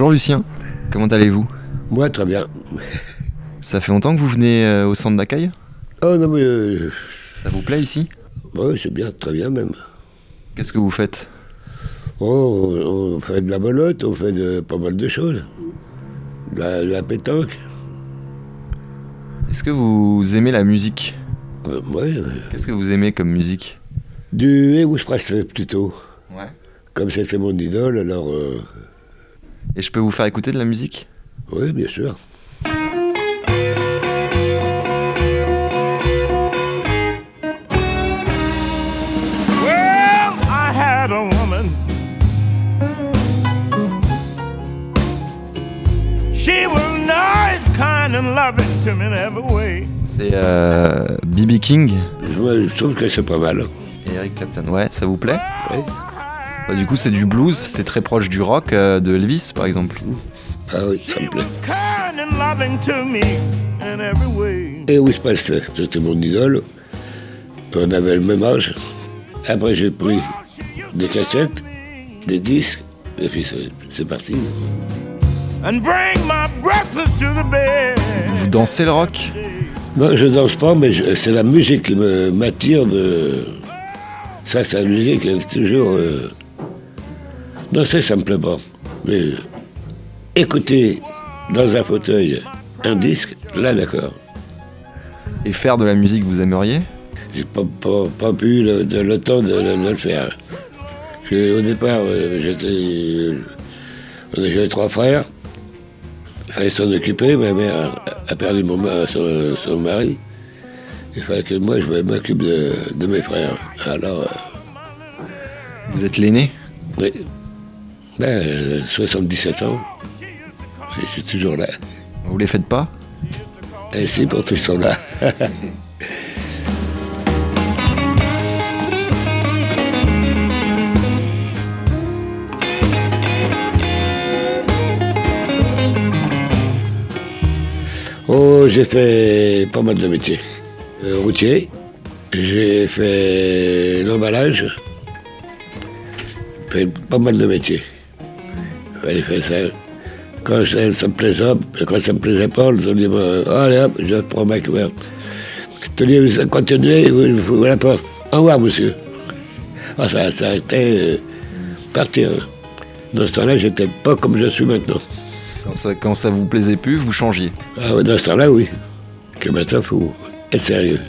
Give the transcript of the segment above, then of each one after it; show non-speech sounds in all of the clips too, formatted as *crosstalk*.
Bonjour Lucien, comment allez-vous? Moi, très bien. Ça fait longtemps que vous venez euh, au centre d'accueil? Oh non, mais. euh, Ça vous plaît ici? Ouais, c'est bien, très bien même. Qu'est-ce que vous faites? Oh, on, fait de la belote, on fait de, pas mal de choses. De la, de la pétanque. Est-ce que vous aimez la musique? Euh, ouais, ouais. Qu'est-ce que vous aimez comme musique? Du Elvis Presley plutôt. Ouais. Comme c'était mon idole, alors. Et je peux vous faire écouter de la musique oui, bien sûr. Well, I had a woman. She was nice, kind, and loving to me in every way. C'est euh, B.B. King Je, je trouve que c'est pas mal. et Eric Clapton. Ouais, ça vous plaît? Ouais. Bah, Du coup, c'est du blues, c'est très proche du rock, euh, de Elvis par exemple. Ah oui, ça me plaît. was kind and loving to me in every way. Elvis Presley, c'était mon idole. On avait le même âge. Après, j'ai pris des cassettes, des disques, et puis c'est- parti. And bring my breakfast to the bed. Vous dansez le rock? Non, je danse pas, mais c'est la musique qui me- m'attire de. Ça, c'est la musique, elle, c'est toujours. euh, Danser, me plaît pas. Mais écouter dans un fauteuil un disque, là, d'accord. Et faire de la musique, vous aimeriez? J'ai pas, pas, pas pu le, de- le temps de, de le faire. Au départ, euh, j'étais. est- J'avais trois frères. Il fallait s'en occuper. Ma mère a perdu mon, son, son mari. Il fallait que moi, je m'occupe de, de mes frères. Alors, euh, Vous êtes l'aîné? Oui. Ben, euh, 77 ans. Et je suis toujours là. Vous les faites pas? Et si, pour tous ils sont là. *laughs* Oh, j'ai fait pas mal de métiers. Euh, routier, j'ai fait l'emballage, fait pas mal de métiers. J'ai fait ça. Quand ça, ça me plaisait, quand ça me plaisait pas, on dit, bon, allez hop, je prends ma couverte. Je te dis, vous continuez, vous vous ouvrez la porte. Au revoir, monsieur. Ah, ça, ça a été euh, partir. Dans ce temps-là, j'étais pas comme je suis maintenant. quand ça, quand ça vous plaisait plus, vous changiez. Ah dans ce temps-là, oui. Que maintenant, il faut être sérieux.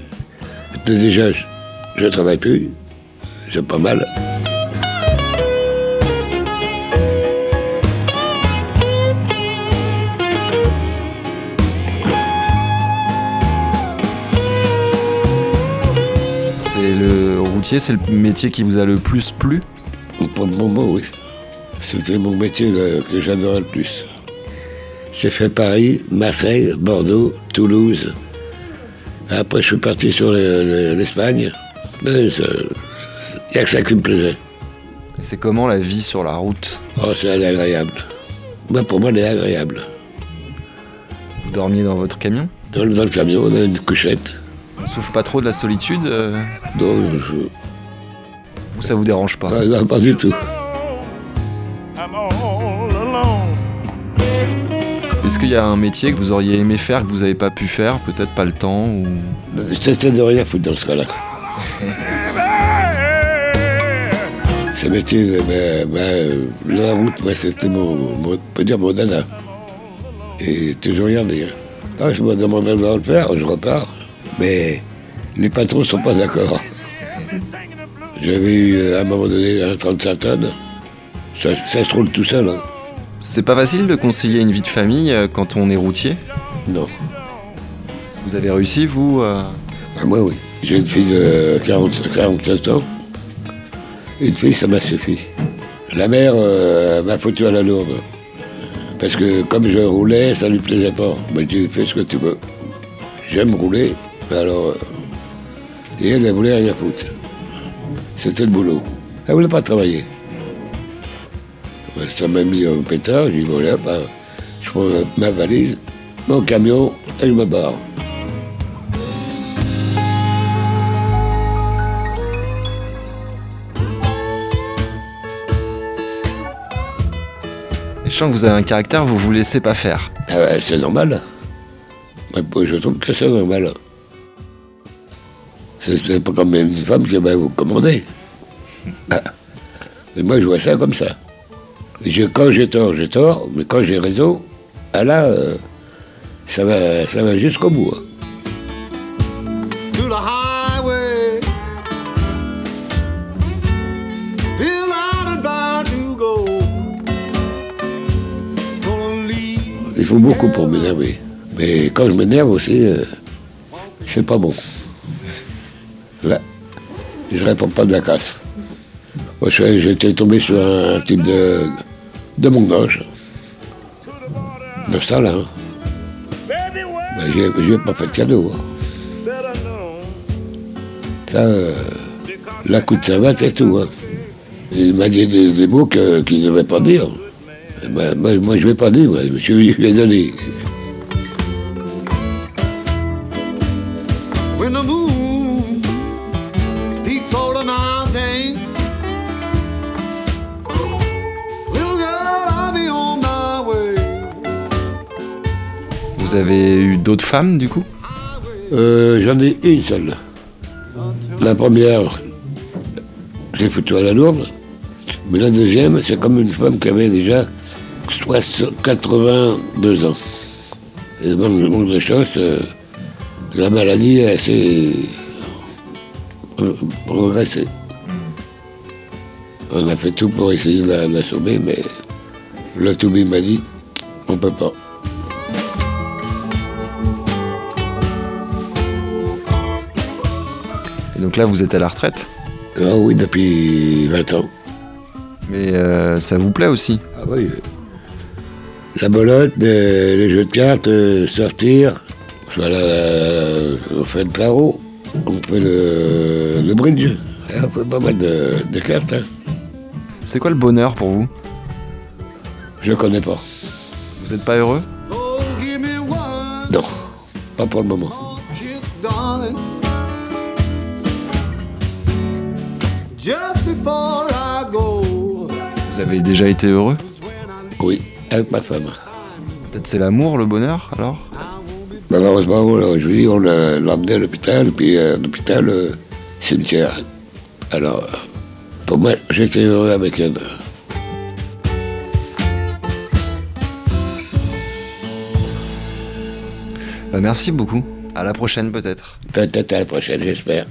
Déjà, je ne travaille plus. J'ai pas mal. C'est le métier qui vous a le plus plu Pour le moment, oui. C'était mon métier que j'adorais le plus. J'ai fait Paris, Marseille, Bordeaux, Toulouse. Après, je suis parti sur le- le- l'Espagne. Il n'y a que ça qui me plaisait. C'est comment la vie sur la route Oh, c'est agréable. Moi, pour moi, elle est agréable. Vous dormiez dans votre camion? Dans, le- dans le camion, on a une couchette. On souffre pas trop de la solitude euh, Donc, je... Ça vous dérange pas ah, non, pas du tout. Est-ce qu'il y a un métier que vous auriez aimé faire que vous n'avez pas pu faire Peut-être pas le temps ou... C'était de rien foutre dans ce cas-là. Ce métier, ben, ben, la route, ben, c'était mon, mon- on peut dire mon dada. Et toujours regardé. Hein. Ah, je me demanderais de le faire, je repars. Mais les patrons sont pas d'accord. J'avais eu euh, à un moment donné un 35 tonnes. Ça, ça se roule tout seul. Hein. C'est pas facile de concilier une vie de famille euh, quand on est routier? Non. Vous avez réussi, vous euh, Ah, moi, oui. J'ai une fille de 40, 47 ans. Une fille, ça m'a suffi. La mère euh, m'a foutu à la lourde. Parce que comme je roulais, ça lui plaisait pas. Mais tu fais ce que tu veux. J'aime rouler, alors. euh, Et elle, elle voulait rien foutre. C'était le boulot. Elle voulait pas travailler. Ça m'a mis au pétard, j'ai dit voilà, bah, je prends ma valise, mon camion, et je me barre. Je sens que vous avez un caractère, vous vous laissez pas faire. Ah ouais, c'est normal. Je trouve que c'est normal. C'est- C'est pas comme une femme qui va vous commander. Ah. Mais moi, je vois ça comme ça. Je- quand j'ai tort, j'ai tort, mais quand j'ai raison, ah là, euh, ça va, ça va jusqu'au bout. hein. Il faut beaucoup pour m'énerver. Mais quand je m'énerve aussi, euh, c'est pas bon. Je réponds pas de la casse. Je j'étais tombé sur un type de, de mon âge. De ça, là. hein. Ben, j'ai- j'ai pas fait de cadeau. hein. Ça, euh, la coup de savate, c'est tout. hein. Il m'a dit des, mots qu'il ne devait pas dire. Ben, moi, moi, je ne vais pas dire, moi. je je lui ai donné. Vous avez eu d'autres femmes du coup Euh, J'en ai une seule. La première, j'ai foutu à la lourde. Mais la deuxième, c'est comme une femme qui avait déjà 60 82 ans. Et bon, le monde des choses, euh, la maladie, elle s'est euh, progressée. On a fait tout pour essayer de la, de la sauver, mais le Toubib m'a dit, on peut pas. Et donc là, vous êtes à la retraite. Ah oui, depuis 20 ans. Mais euh, ça vous plaît aussi Ah oui. La belote, euh, les jeux de cartes, euh, sortir. Voilà, on fait le tarot, on fait le, le bridge. On fait pas mal de, de cartes. hein. C'est quoi le bonheur pour vous? Je connais pas. Vous êtes pas heureux? Non, pas pour le moment. Vous avez déjà été heureux Oui, avec ma femme. Peut-être c'est l'amour, le bonheur alors Malheureusement, je lui, on l'a emmené à l'hôpital, puis euh, l'hôpital, euh, cimetière. Alors, euh, pour moi, j'étais heureux avec elle. Bah, Merci beaucoup. À la prochaine peut-être. Peut-être à la prochaine, j'espère.